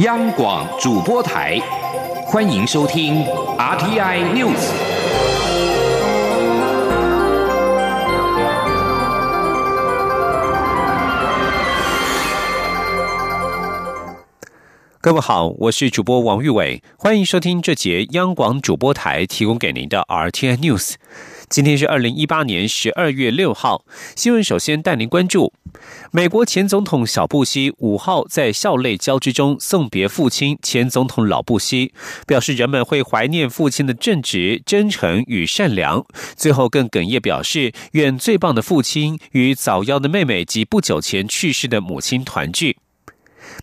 央广主播台，欢迎收听 RTI News。各位好，我是主播王玉伟，欢迎收听这节央广主播台提供给您的 RTI News。今天是二零一八年十二月六号，新闻首先带您关注：美国前总统小布希五号在校内交织中送别父亲前总统老布希，表示人们会怀念父亲的正直、真诚与善良。最后更哽咽表示，愿最棒的父亲与早夭的妹妹及不久前去世的母亲团聚。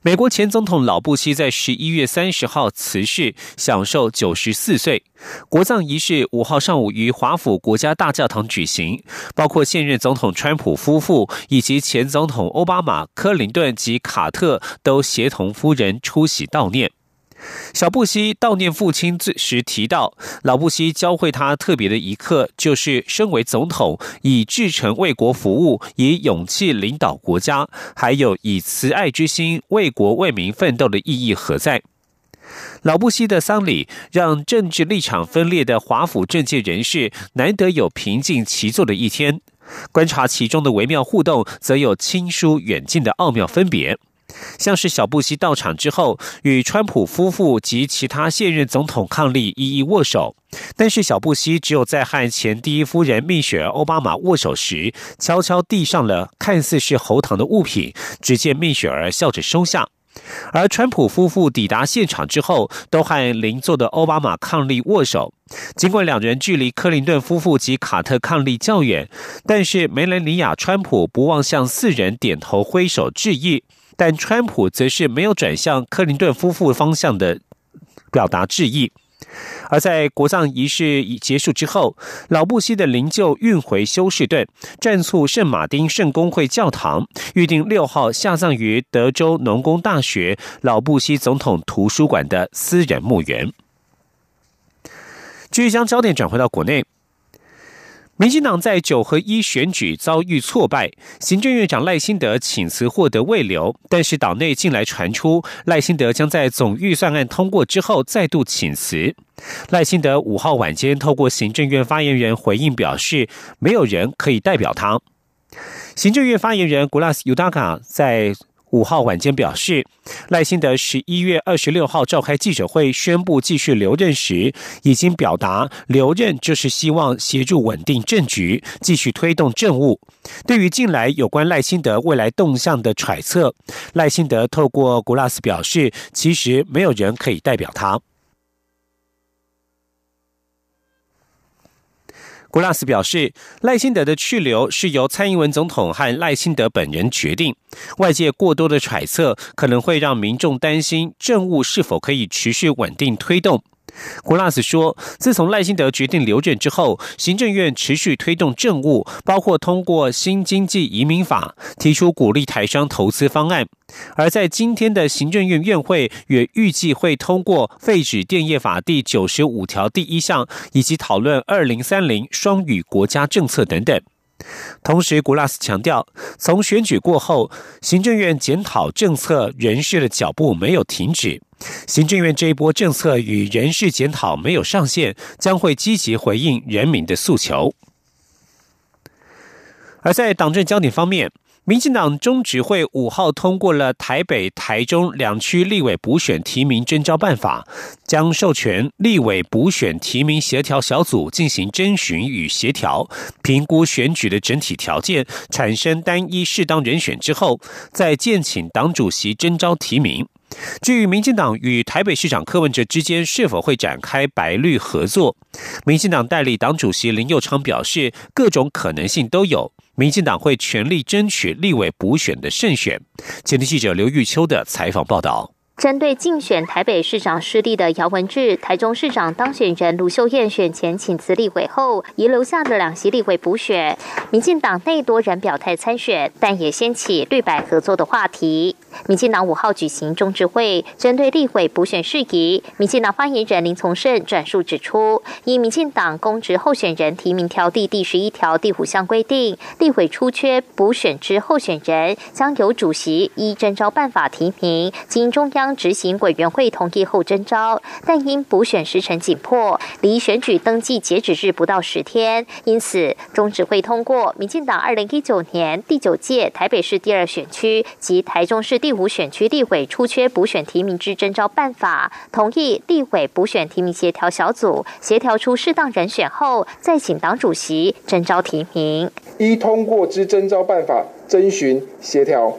美国前总统老布希在十一月三十号辞世，享受九十四岁。国葬仪式五号上午于华府国家大教堂举行，包括现任总统川普夫妇以及前总统奥巴马、克林顿及卡特都协同夫人出席悼念。小布希悼念父亲时提到，老布希教会他特别的一课，就是身为总统，以至诚为国服务，以勇气领导国家，还有以慈爱之心为国为民奋斗的意义何在？老布希的丧礼让政治立场分裂的华府政界人士难得有平静齐坐的一天，观察其中的微妙互动，则有亲疏远近的奥妙分别。像是小布希到场之后，与川普夫妇及其他现任总统伉俪一一握手，但是小布希只有在和前第一夫人蜜雪儿奥巴马握手时，悄悄递上了看似是喉糖的物品，只见蜜雪儿笑着收下。而川普夫妇抵达现场之后，都和邻座的奥巴马伉俪握手。尽管两人距离克林顿夫妇及卡特伉俪较远，但是梅兰妮亚·川普不忘向四人点头挥手致意。但川普则是没有转向克林顿夫妇方向的表达致意，而在国葬仪式结束之后，老布希的灵柩运回休士顿，暂促圣马丁圣公会教堂，预定六号下葬于德州农工大学老布希总统图书馆的私人墓园。继续将焦点转回到国内。民进党在九合一选举遭遇挫败，行政院长赖清德请辞获得未留，但是党内近来传出赖清德将在总预算案通过之后再度请辞。赖清德五号晚间透过行政院发言人回应表示，没有人可以代表他。行政院发言人古拉斯尤达卡在。五号晚间表示，赖清德十一月二十六号召开记者会，宣布继续留任时，已经表达留任就是希望协助稳定政局，继续推动政务。对于近来有关赖清德未来动向的揣测，赖清德透过古拉斯表示，其实没有人可以代表他。古拉斯表示，赖清德的去留是由蔡英文总统和赖清德本人决定。外界过多的揣测，可能会让民众担心政务是否可以持续稳定推动。古拉斯说：“自从赖辛德决定留任之后，行政院持续推动政务，包括通过新经济移民法，提出鼓励台商投资方案。而在今天的行政院院会，也预计会通过废止电业法第九十五条第一项，以及讨论二零三零双语国家政策等等。”同时，古拉斯强调，从选举过后，行政院检讨政策人事的脚步没有停止。行政院这一波政策与人事检讨没有上线，将会积极回应人民的诉求。而在党政焦点方面。民进党中执会五号通过了台北、台中两区立委补选提名征召办法，将授权立委补选提名协调小组进行征询与协调，评估选举的整体条件，产生单一适当人选之后，再建请党主席征召提名。至于民进党与台北市长柯文哲之间是否会展开白绿合作，民进党代理党主席林佑昌表示，各种可能性都有。民进党会全力争取立委补选的胜选。前天记者刘玉秋的采访报道。针对竞选台北市长失利的姚文智、台中市长当选人卢秀燕选前请辞立委后，遗留下的两席立委补选，民进党内多人表态参选，但也掀起绿白合作的话题。民进党五号举行中执会，针对立委补选事宜，民进党发言人林从胜转述指出，以民进党公职候选人提名条例第十一条第五项规定，立委出缺补选之候选人，将由主席依征召办法提名，经中央。执行委员会同意后征召，但因补选时程紧迫，离选举登记截止日不到十天，因此中执会通过民进党二零一九年第九届台北市第二选区及台中市第五选区立委出缺补选提名之征召办法，同意立委补选提名协调小组协调出适当人选后，再请党主席征召提名。一通过之征召办法征询协调。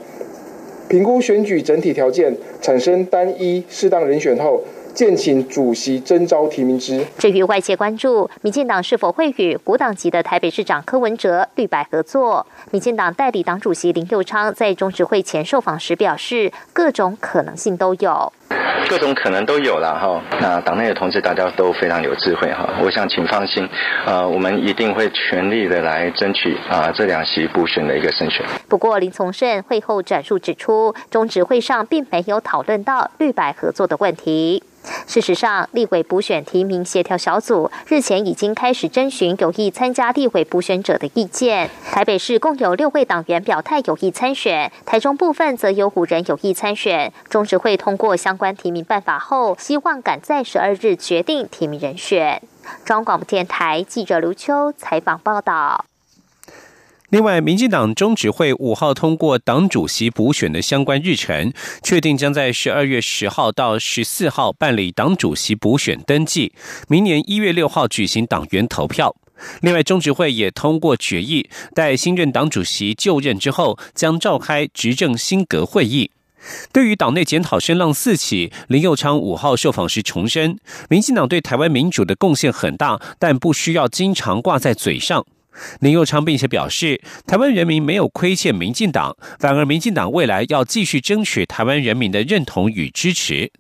评估选举整体条件，产生单一适当人选后，建请主席征召提名之。至于外界关注民进党是否会与国党籍的台北市长柯文哲绿白合作，民进党代理党主席林佑昌在中执会前受访时表示，各种可能性都有。各种可能都有了哈，那党内的同志大家都非常有智慧哈，我想请放心，呃，我们一定会全力的来争取啊这两席补选的一个胜选。不过林从胜会后转述指出，中执会上并没有讨论到绿白合作的问题。事实上，立委补选提名协调小组日前已经开始征询有意参加立委补选者的意见。台北市共有六位党员表态有意参选，台中部分则有五人有意参选。中执会通过相关提名办法后，希望赶在十二日决定提名人选。中央广播电台记者刘秋采访报道。另外，民进党中执会五号通过党主席补选的相关日程，确定将在十二月十号到十四号办理党主席补选登记，明年一月六号举行党员投票。另外，中执会也通过决议，待新任党主席就任之后，将召开执政新阁会议。对于党内检讨声浪四起，林佑昌五号受访时重申，民进党对台湾民主的贡献很大，但不需要经常挂在嘴上。林佑昌并且表示，台湾人民没有亏欠民进党，反而民进党未来要继续争取台湾人民的认同与支持。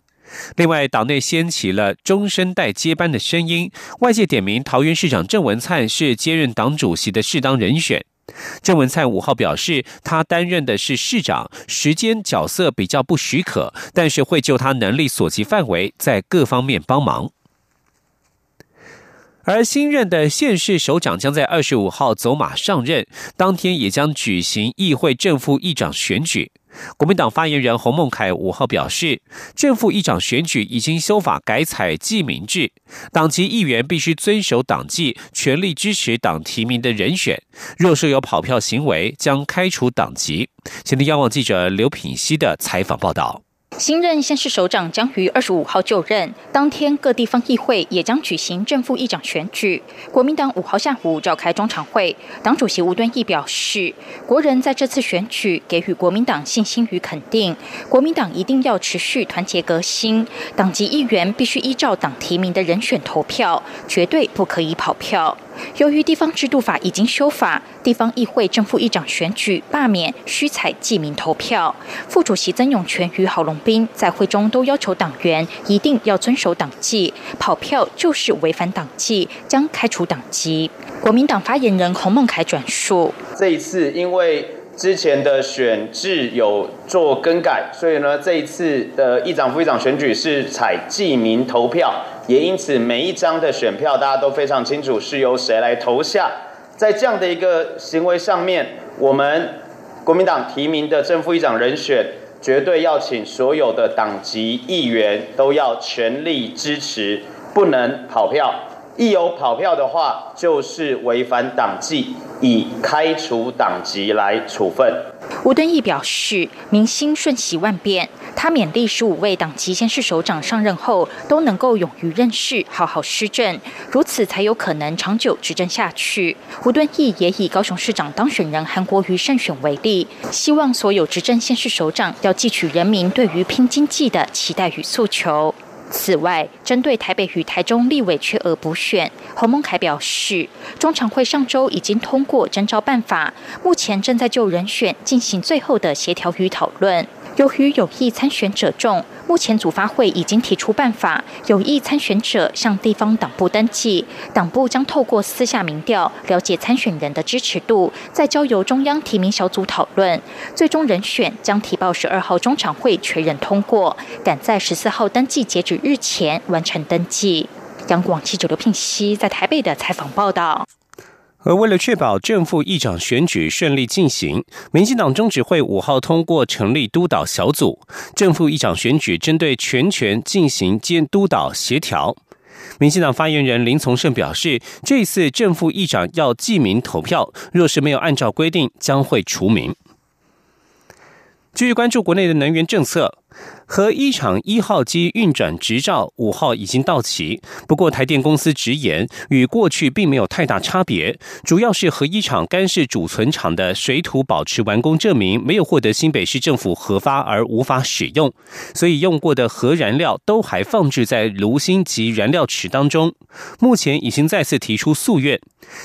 另外，党内掀起了中生代接班的声音，外界点名桃园市长郑文灿是接任党主席的适当人选。郑文灿五号表示，他担任的是市长，时间角色比较不许可，但是会就他能力所及范围，在各方面帮忙。而新任的县市首长将在二十五号走马上任，当天也将举行议会正副议长选举。国民党发言人洪孟凯五号表示，正副议长选举已经修法改采记名制，党籍议员必须遵守党纪，全力支持党提名的人选。若设有跑票行为，将开除党籍。前天央网记者刘品熙的采访报道。新任县市首长将于二十五号就任，当天各地方议会也将举行正副议长选举。国民党五号下午召开中常会，党主席吴敦义表示，国人在这次选举给予国民党信心与肯定，国民党一定要持续团结革新，党籍议员必须依照党提名的人选投票，绝对不可以跑票。由于地方制度法已经修法，地方议会正副议长选举罢免需采记名投票。副主席曾永权与郝龙斌在会中都要求党员一定要遵守党纪，跑票就是违反党纪，将开除党籍。国民党发言人洪孟凯转述：这一次因为之前的选制有做更改，所以呢，这一次的议长副议长选举是采记名投票。也因此，每一张的选票，大家都非常清楚是由谁来投下。在这样的一个行为上面，我们国民党提名的正副议长人选，绝对要请所有的党籍议员都要全力支持，不能跑票。一有跑票的话，就是违反党纪，以开除党籍来处分。吴敦义表示，民心瞬息万变，他勉励十五位党籍县市首长上任后都能够勇于认事，好好施政，如此才有可能长久执政下去。吴敦义也以高雄市长当选人韩国瑜胜选为例，希望所有执政先市首长要汲取人民对于拼经济的期待与诉求。此外，针对台北与台中立委缺额补选，侯孟凯表示，中常会上周已经通过征召办法，目前正在就人选进行最后的协调与讨论。由于有意参选者众，目前组发会已经提出办法，有意参选者向地方党部登记，党部将透过私下民调了解参选人的支持度，再交由中央提名小组讨论，最终人选将提报十二号中常会确认通过，赶在十四号登记截止日前完成登记。央广记者刘聘熙在台北的采访报道。而为了确保正副议长选举顺利进行，民进党中执会五号通过成立督导小组，正副议长选举针对全权进行监督导协调。民进党发言人林从胜表示，这次正副议长要记名投票，若是没有按照规定，将会除名。继续关注国内的能源政策。核一厂一号机运转执照五号已经到期，不过台电公司直言，与过去并没有太大差别，主要是核一厂干式储存厂的水土保持完工证明没有获得新北市政府核发而无法使用，所以用过的核燃料都还放置在炉芯及燃料池当中，目前已经再次提出诉愿。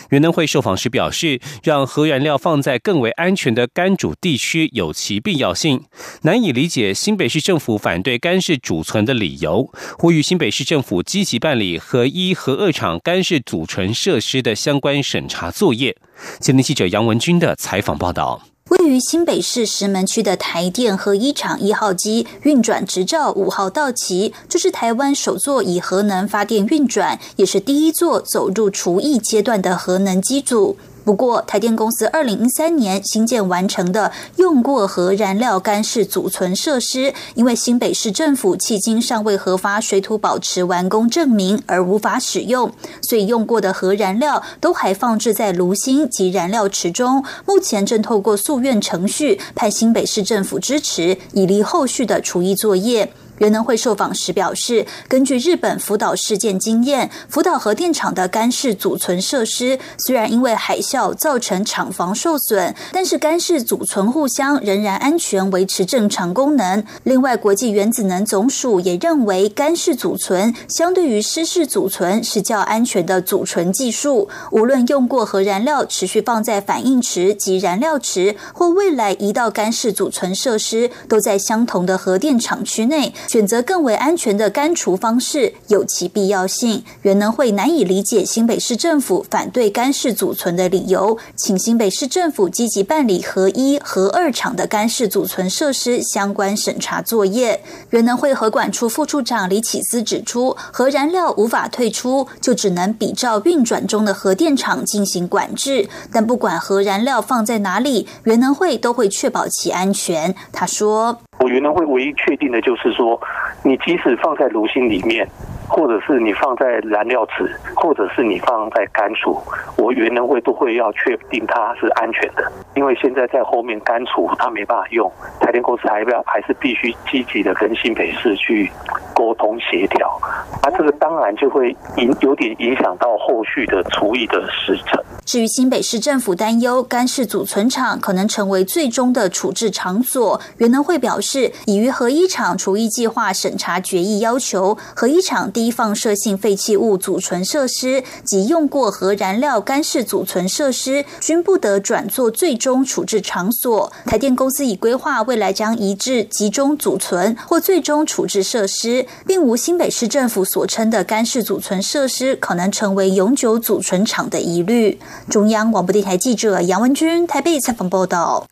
原能会受访时表示，让核燃料放在更为安全的干主地区有其必要性，难以理解新北市政府反对干式储存的理由，呼吁新北市政府积极办理核一、核二厂干式储存设施的相关审查作业。前天记者杨文军的采访报道。位于新北市石门区的台电核一厂一号机运转执照五号到期，这是台湾首座以核能发电运转，也是第一座走入除役阶段的核能机组。不过，台电公司二零一三年新建完成的用过核燃料干式储存设施，因为新北市政府迄今尚未核发水土保持完工证明而无法使用，所以用过的核燃料都还放置在炉芯及燃料池中。目前正透过诉愿程序，派新北市政府支持，以利后续的除役作业。原能会受访时表示，根据日本福岛事件经验，福岛核电厂的干式储存设施虽然因为海啸造成厂房受损，但是干式储存互相仍然安全，维持正常功能。另外，国际原子能总署也认为，干式储存相对于湿式储存是较安全的储存技术。无论用过核燃料持续放在反应池及燃料池，或未来移到干式储存设施，都在相同的核电厂区内。选择更为安全的干除方式有其必要性。原能会难以理解新北市政府反对干式储存的理由，请新北市政府积极办理核一、核二厂的干式储存设施相关审查作业。原能会核管处副处长李启思指出，核燃料无法退出，就只能比照运转中的核电厂进行管制。但不管核燃料放在哪里，原能会都会确保其安全。他说。我原来会唯一确定的就是说，你即使放在炉心里面，或者是你放在燃料池，或者是你放在干储，我原能会都会要确定它是安全的。因为现在在后面干储它没办法用，台电公司还要还是必须积极的跟新北市去沟通协调，那这个当然就会影有点影响到后续的除役的时程。至于新北市政府担忧干式储存厂可能成为最终的处置场所，原能会表示，已于核一厂除役计划审查决议要求，核一厂低放射性废弃物储存设施及用过核燃料干式储存设施均不得转作最终处置场所。台电公司已规划未来将移至集中储存或最终处置设施，并无新北市政府所称的干式储存设施可能成为永久储存厂的疑虑。中央广播电台记者杨文君台北采访报道：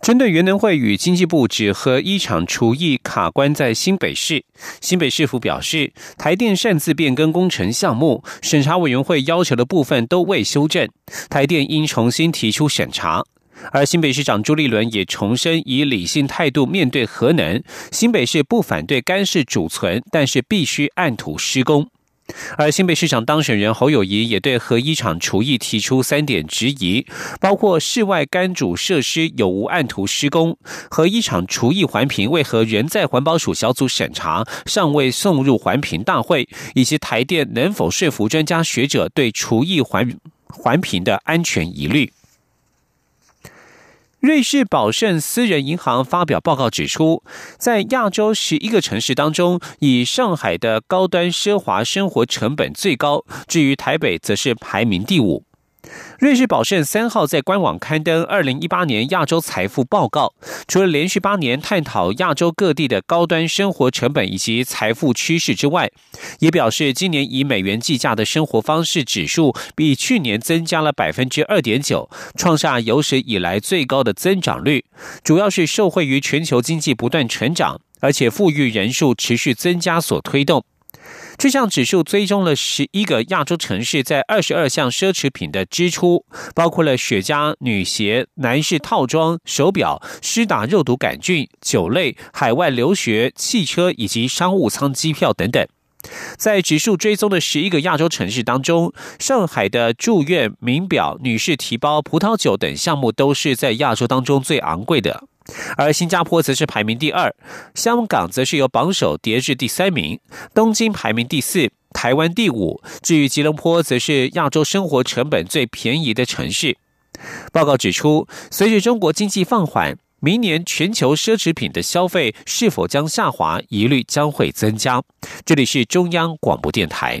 针对原能会与经济部只和一场厨艺卡关在新北市，新北市府表示，台电擅自变更工程项目，审查委员会要求的部分都未修正，台电应重新提出审查。而新北市长朱立伦也重申以理性态度面对核能，新北市不反对干式储存，但是必须按图施工。而新北市长当选人侯友谊也对核一厂厨艺提出三点质疑，包括室外干煮设施有无按图施工，核一厂厨艺环评为何仍在环保署小组审查，尚未送入环评大会，以及台电能否说服专家学者对厨艺环环评的安全疑虑。瑞士宝盛私人银行发表报告指出，在亚洲十一个城市当中，以上海的高端奢华生活成本最高，至于台北则是排名第五。瑞士宝盛三号在官网刊登二零一八年亚洲财富报告，除了连续八年探讨亚洲各地的高端生活成本以及财富趋势之外，也表示今年以美元计价的生活方式指数比去年增加了百分之二点九，创下有史以来最高的增长率，主要是受惠于全球经济不断成长，而且富裕人数持续增加所推动。这项指数追踪了十一个亚洲城市在二十二项奢侈品的支出，包括了雪茄、女鞋、男士套装、手表、施打肉毒杆菌、酒类、海外留学、汽车以及商务舱机票等等。在指数追踪的十一个亚洲城市当中，上海的住院、名表、女士提包、葡萄酒等项目都是在亚洲当中最昂贵的，而新加坡则是排名第二，香港则是由榜首跌至第三名，东京排名第四，台湾第五，至于吉隆坡则是亚洲生活成本最便宜的城市。报告指出，随着中国经济放缓。明年全球奢侈品的消费是否将下滑，疑虑将会增加。这里是中央广播电台。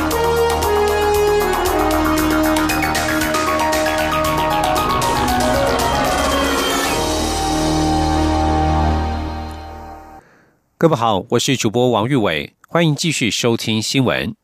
各位好，我是主播王玉伟，欢迎继续收听新闻。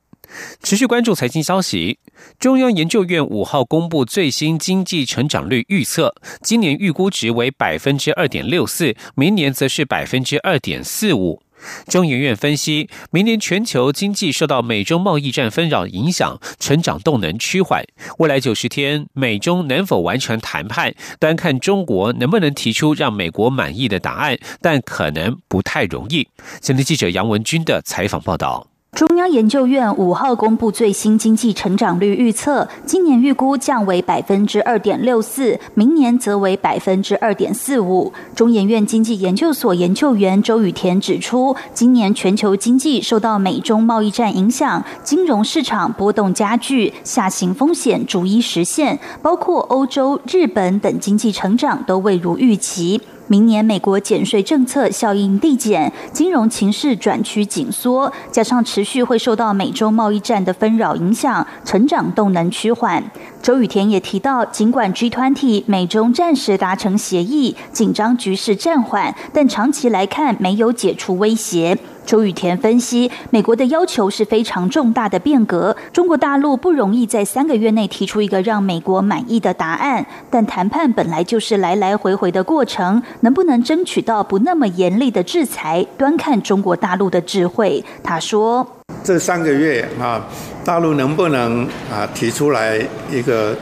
持续关注财经消息。中央研究院五号公布最新经济成长率预测，今年预估值为百分之二点六四，明年则是百分之二点四五。中研院分析，明年全球经济受到美中贸易战纷扰影响，成长动能趋缓。未来九十天，美中能否完成谈判，单看中国能不能提出让美国满意的答案，但可能不太容易。前天记者杨文军的采访报道。中央研究院五号公布最新经济成长率预测，今年预估降为百分之二点六四，明年则为百分之二点四五。中研院经济研究所研究员周雨田指出，今年全球经济受到美中贸易战影响，金融市场波动加剧，下行风险逐一实现，包括欧洲、日本等经济成长都未如预期。明年美国减税政策效应递减，金融情势转趋紧缩，加上持续会受到美洲贸易战的纷扰影响，成长动能趋缓。周雨田也提到，尽管 G20 美中暂时达成协议，紧张局势暂缓，但长期来看没有解除威胁。周雨田分析，美国的要求是非常重大的变革，中国大陆不容易在三个月内提出一个让美国满意的答案。但谈判本来就是来来回回的过程，能不能争取到不那么严厉的制裁，端看中国大陆的智慧。他说：“这三个月啊，大陆能不能啊提出来一个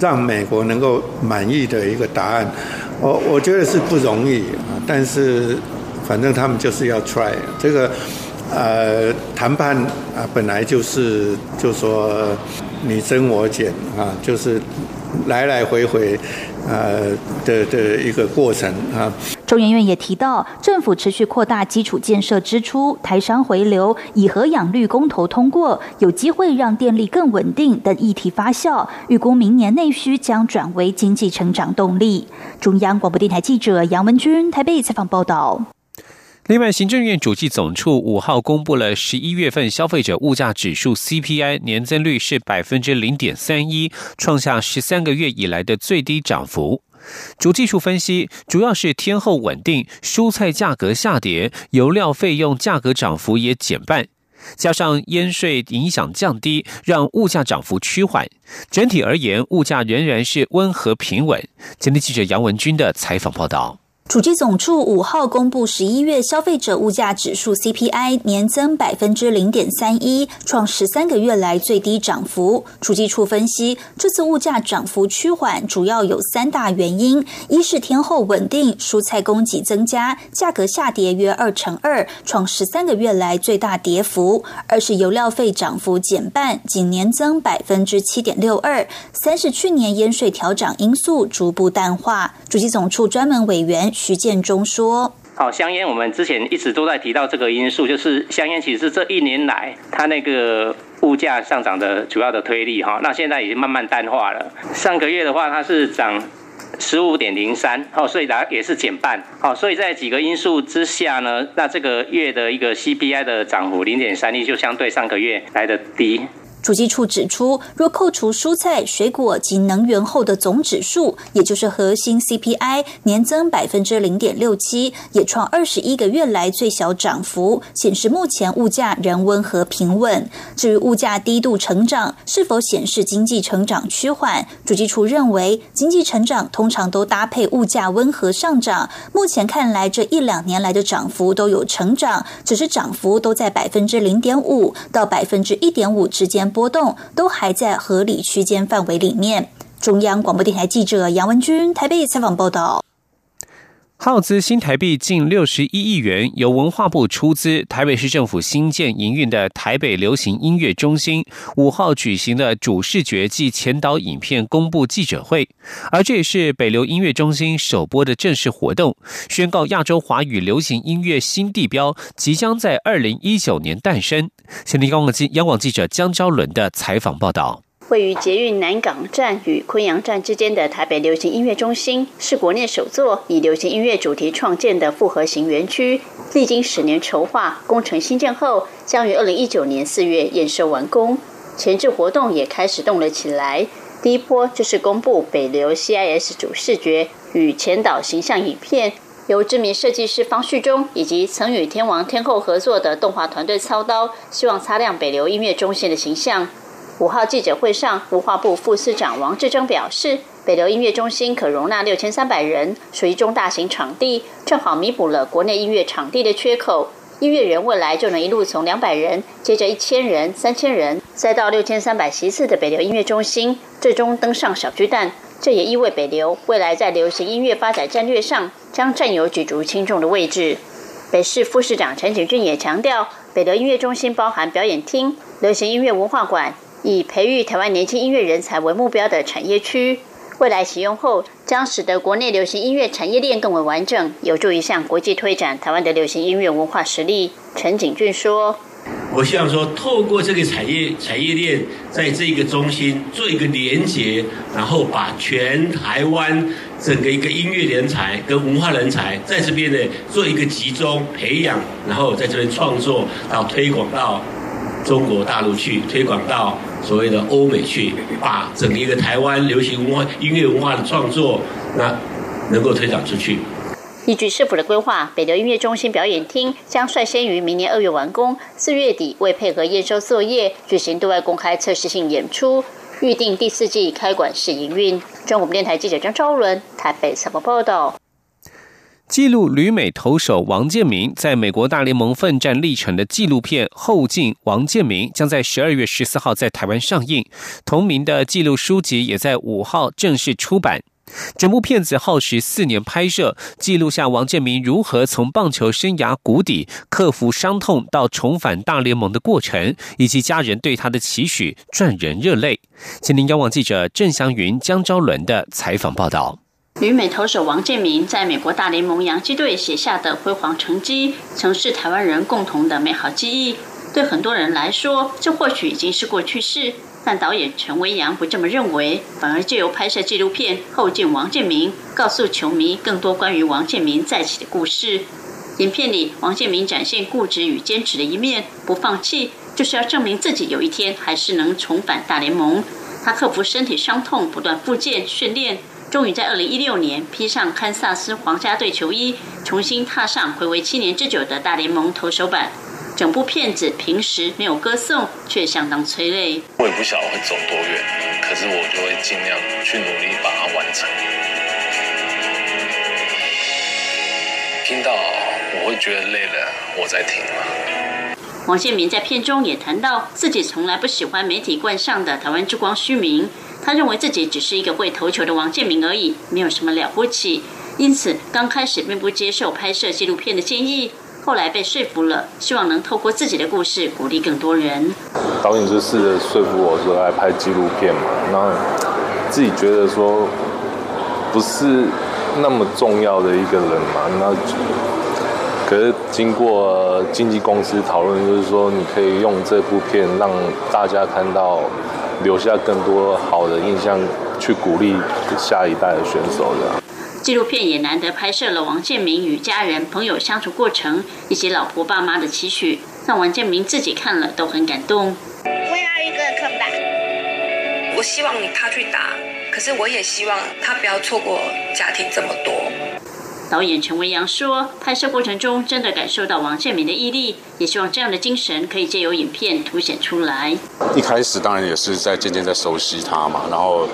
让美国能够满意的一个答案？我我觉得是不容易啊，但是。”反正他们就是要 try 这个，呃，谈判啊，本来就是就说你增我减啊，就是来来回回呃的的一个过程啊。中研院也提到，政府持续扩大基础建设支出，台商回流，以核养绿公投通过，有机会让电力更稳定等议题发酵，预估明年内需将转为经济成长动力。中央广播电台记者杨文君台北采访报道。另外，行政院主计总处五号公布了十一月份消费者物价指数 CPI 年增率是百分之零点三一，创下十三个月以来的最低涨幅。主技术分析，主要是天后稳定，蔬菜价格下跌，油料费用价格涨幅也减半，加上烟税影响降低，让物价涨幅趋缓。整体而言，物价仍然是温和平稳。今天记者杨文军的采访报道。主计总处五号公布十一月消费者物价指数 CPI 年增百分之零点三一，创十三个月来最低涨幅。主计处分析，这次物价涨幅趋缓，主要有三大原因：一是天后稳定，蔬菜供给增加，价格下跌约二成二，创十三个月来最大跌幅；二是油料费涨幅减半，仅年增百分之七点六二；三是去年烟税调涨因素逐步淡化。主计总处专门委员。徐建中说：“好，香烟我们之前一直都在提到这个因素，就是香烟其实是这一年来它那个物价上涨的主要的推力哈。那现在已经慢慢淡化了。上个月的话，它是涨十五点零三，好，所以它也是减半。好，所以在几个因素之下呢，那这个月的一个 CPI 的涨幅零点三一，就相对上个月来的低。”主计处指出，若扣除蔬菜、水果及能源后的总指数，也就是核心 CPI，年增百分之零点六七，也创二十一个月来最小涨幅，显示目前物价仍温和平稳。至于物价低度成长，是否显示经济成长趋缓？主计处认为，经济成长通常都搭配物价温和上涨。目前看来，这一两年来的涨幅都有成长，只是涨幅都在百分之零点五到百分之一点五之间。波动都还在合理区间范围里面。中央广播电台记者杨文军台北采访报道。耗资新台币近六十一亿元，由文化部出资，台北市政府新建营运的台北流行音乐中心五号举行的主视觉暨前导影片公布记者会，而这也是北流音乐中心首播的正式活动，宣告亚洲华语流行音乐新地标即将在二零一九年诞生。先听央广记央广记者江昭伦的采访报道。位于捷运南港站与昆阳站之间的台北流行音乐中心，是国内首座以流行音乐主题创建的复合型园区。历经十年筹划，工程新建后，将于二零一九年四月验收完工。前置活动也开始动了起来。第一波就是公布北流 CIS 主视觉与前导形象影片，由知名设计师方旭中以及曾与天王天后合作的动画团队操刀，希望擦亮北流音乐中心的形象。五号记者会上，文化部副司长王志征表示，北流音乐中心可容纳六千三百人，属于中大型场地，正好弥补了国内音乐场地的缺口。音乐人未来就能一路从两百人，接着一千人、三千人，再到六千三百席次的北流音乐中心，最终登上小巨蛋。这也意味北流未来在流行音乐发展战略上将占有举足轻重的位置。北市副市长陈景俊也强调，北流音乐中心包含表演厅、流行音乐文化馆。以培育台湾年轻音乐人才为目标的产业区，未来启用后将使得国内流行音乐产业链更为完整，有助于向国际推展台湾的流行音乐文化实力。陈景俊说：“我希望说，透过这个产业产业链，在这个中心做一个连接，然后把全台湾整个一个音乐人才跟文化人才在这边呢做一个集中培养，然后在这边创作到推广到中国大陆去，推广到。”所谓的欧美去，把整个一个台湾流行文化、音乐文化的创作，那能够推展出去。依据市府的规划，北流音乐中心表演厅将率先于明年二月完工，四月底为配合验收作业，举行对外公开测试性演出，预定第四季开馆试营运。中国电台记者张昭伦台北采访报道。记录旅美投手王建民在美国大联盟奋战历程的纪录片《后进王建民》将在十二月十四号在台湾上映，同名的记录书籍也在五号正式出版。整部片子耗时四年拍摄，记录下王建民如何从棒球生涯谷底克服伤痛到重返大联盟的过程，以及家人对他的期许，赚人热泪。请您央网记者郑祥云、江昭伦的采访报道。旅美投手王建民在美国大联盟洋基队写下的辉煌成绩，曾是台湾人共同的美好记忆。对很多人来说，这或许已经是过去式。但导演陈维阳不这么认为，反而借由拍摄纪录片《后进王建民》，告诉球迷更多关于王建民再起的故事。影片里，王建民展现固执与坚持的一面，不放弃，就是要证明自己有一天还是能重返大联盟。他克服身体伤痛，不断复健训练。终于在二零一六年披上堪萨斯皇家队球衣，重新踏上回违七年之久的大联盟投手板。整部片子平时没有歌颂，却相当催泪。我也不晓得会走多远，可是我就会尽量去努力把它完成。听到我会觉得累了，我在听王建民在片中也谈到，自己从来不喜欢媒体冠上的台湾之光虚名，他认为自己只是一个会投球的王建民而已，没有什么了不起。因此，刚开始并不接受拍摄纪录片的建议，后来被说服了，希望能透过自己的故事鼓励更多人。导演就试着说服我说来拍纪录片嘛，那自己觉得说不是那么重要的一个人嘛，那经过经纪公司讨论，就是说你可以用这部片让大家看到，留下更多好的印象，去鼓励下一代的选手的。纪录片也难得拍摄了王建民与家人朋友相处过程，以及老婆爸妈的期许，让王建民自己看了都很感动。我要一个看吧。我希望他去打，可是我也希望他不要错过家庭这么多。导演陈维阳说：“拍摄过程中真的感受到王建民的毅力，也希望这样的精神可以借由影片凸显出来。一开始当然也是在渐渐在熟悉他嘛，然后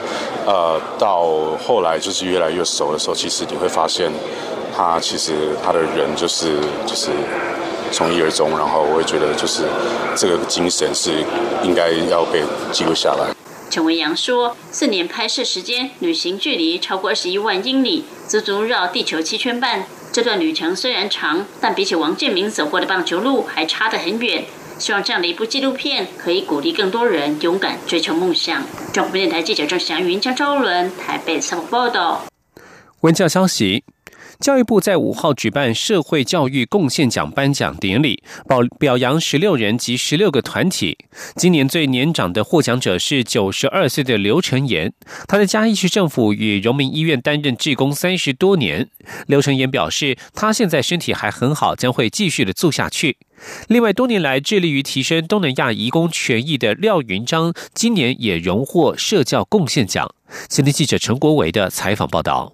呃到后来就是越来越熟的时候，其实你会发现他其实他的人就是就是从一而终，然后我会觉得就是这个精神是应该要被记录下来。”陈维阳说：“四年拍摄时间，旅行距离超过二十一万英里，足足绕地球七圈半。这段旅程虽然长，但比起王建民走过的棒球路还差得很远。希望这样的一部纪录片可以鼓励更多人勇敢追求梦想。”中国电台记者郑祥云、江昭伦台北采访报道。文教消息。教育部在五号举办社会教育贡献奖颁奖典礼，表表扬十六人及十六个团体。今年最年长的获奖者是九十二岁的刘成言，他在嘉义市政府与荣民医院担任志工三十多年。刘成言表示，他现在身体还很好，将会继续的做下去。另外，多年来致力于提升东南亚移工权益的廖云章，今年也荣获社教贡献奖。今天记者陈国维的采访报道。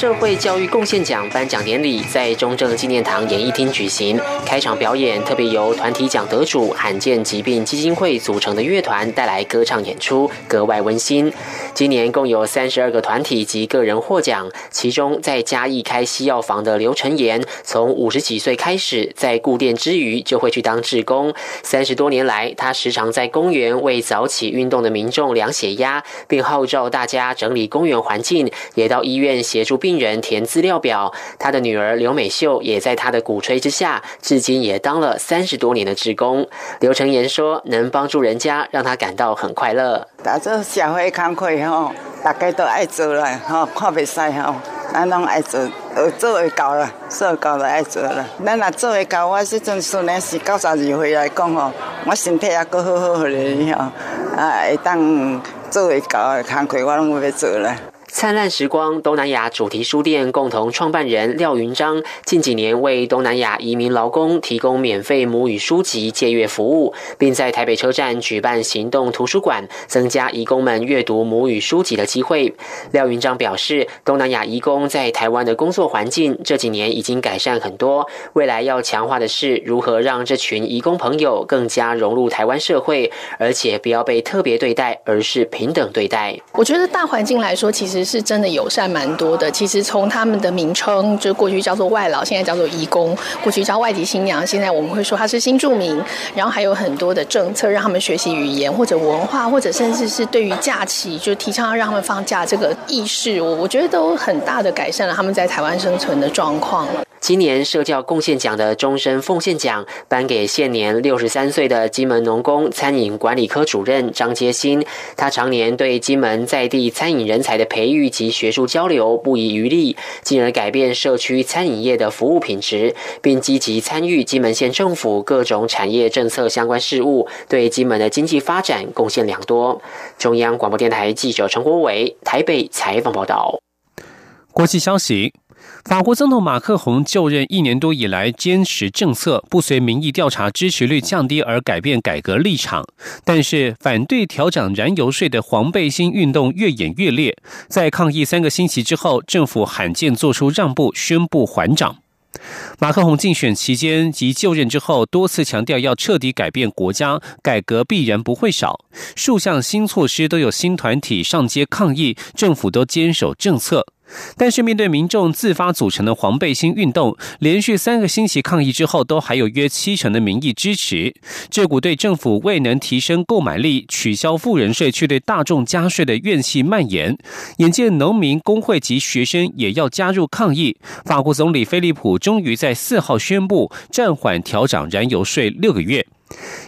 社会教育贡献奖颁奖典礼在中正纪念堂演艺厅举行，开场表演特别由团体奖得主罕见疾病基金会组成的乐团带来歌唱演出，格外温馨。今年共有三十二个团体及个人获奖，其中在嘉义开西药房的刘成言，从五十几岁开始，在顾店之余就会去当志工。三十多年来，他时常在公园为早起运动的民众量血压，并号召大家整理公园环境，也到医院协助病病人填资料表。他的女儿刘美秀也在他的鼓吹之下，至今也当了三十多年的职工。刘成言说：“能帮助人家，让他感到很快乐。打做社会工课吼，大家都爱做啦，吼看袂使吼，咱拢爱做，做会到啦，做会到就爱做啦。咱若做会到，我即阵孙年是九十二岁来讲吼，我身体也够好好咧吼，啊会当做会到的工课，我拢要做啦。”灿烂时光东南亚主题书店共同创办人廖云章，近几年为东南亚移民劳工提供免费母语书籍借阅服务，并在台北车站举办行动图书馆，增加移工们阅读母语书籍的机会。廖云章表示，东南亚移工在台湾的工作环境这几年已经改善很多，未来要强化的是如何让这群移工朋友更加融入台湾社会，而且不要被特别对待，而是平等对待。我觉得大环境来说，其实。是真的友善蛮多的。其实从他们的名称，就过去叫做外劳，现在叫做移工；过去叫外籍新娘，现在我们会说他是新住民。然后还有很多的政策，让他们学习语言或者文化，或者甚至是对于假期，就提倡要让他们放假这个意识，我我觉得都很大的改善了他们在台湾生存的状况。今年社教贡献奖的终身奉献奖颁给现年六十三岁的金门农工餐饮管理科主任张杰新。他常年对金门在地餐饮人才的培育及学术交流不遗余力，进而改变社区餐饮业的服务品质，并积极参与金门县政府各种产业政策相关事务，对金门的经济发展贡献良多。中央广播电台记者陈国伟台北采访报道。国际消息。法国总统马克宏就任一年多以来，坚持政策，不随民意调查支持率降低而改变改革立场。但是，反对调整燃油税的黄背心运动越演越烈。在抗议三个星期之后，政府罕见做出让步，宣布缓涨。马克宏竞选期间及就任之后，多次强调要彻底改变国家，改革必然不会少。数项新措施都有新团体上街抗议，政府都坚守政策。但是面对民众自发组成的黄背心运动，连续三个星期抗议之后，都还有约七成的民意支持。这股对政府未能提升购买力、取消富人税却对大众加税的怨气蔓延。眼见农民工会及学生也要加入抗议，法国总理菲利普终于在四号宣布暂缓调涨燃油税六个月。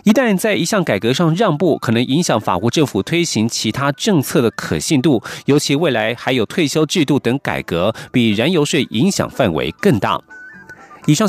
一旦在一项改革上让步，可能影响法国政府推行其他政策的可信度，尤其未来还有退休制度等改革，比燃油税影响范围更大。以上。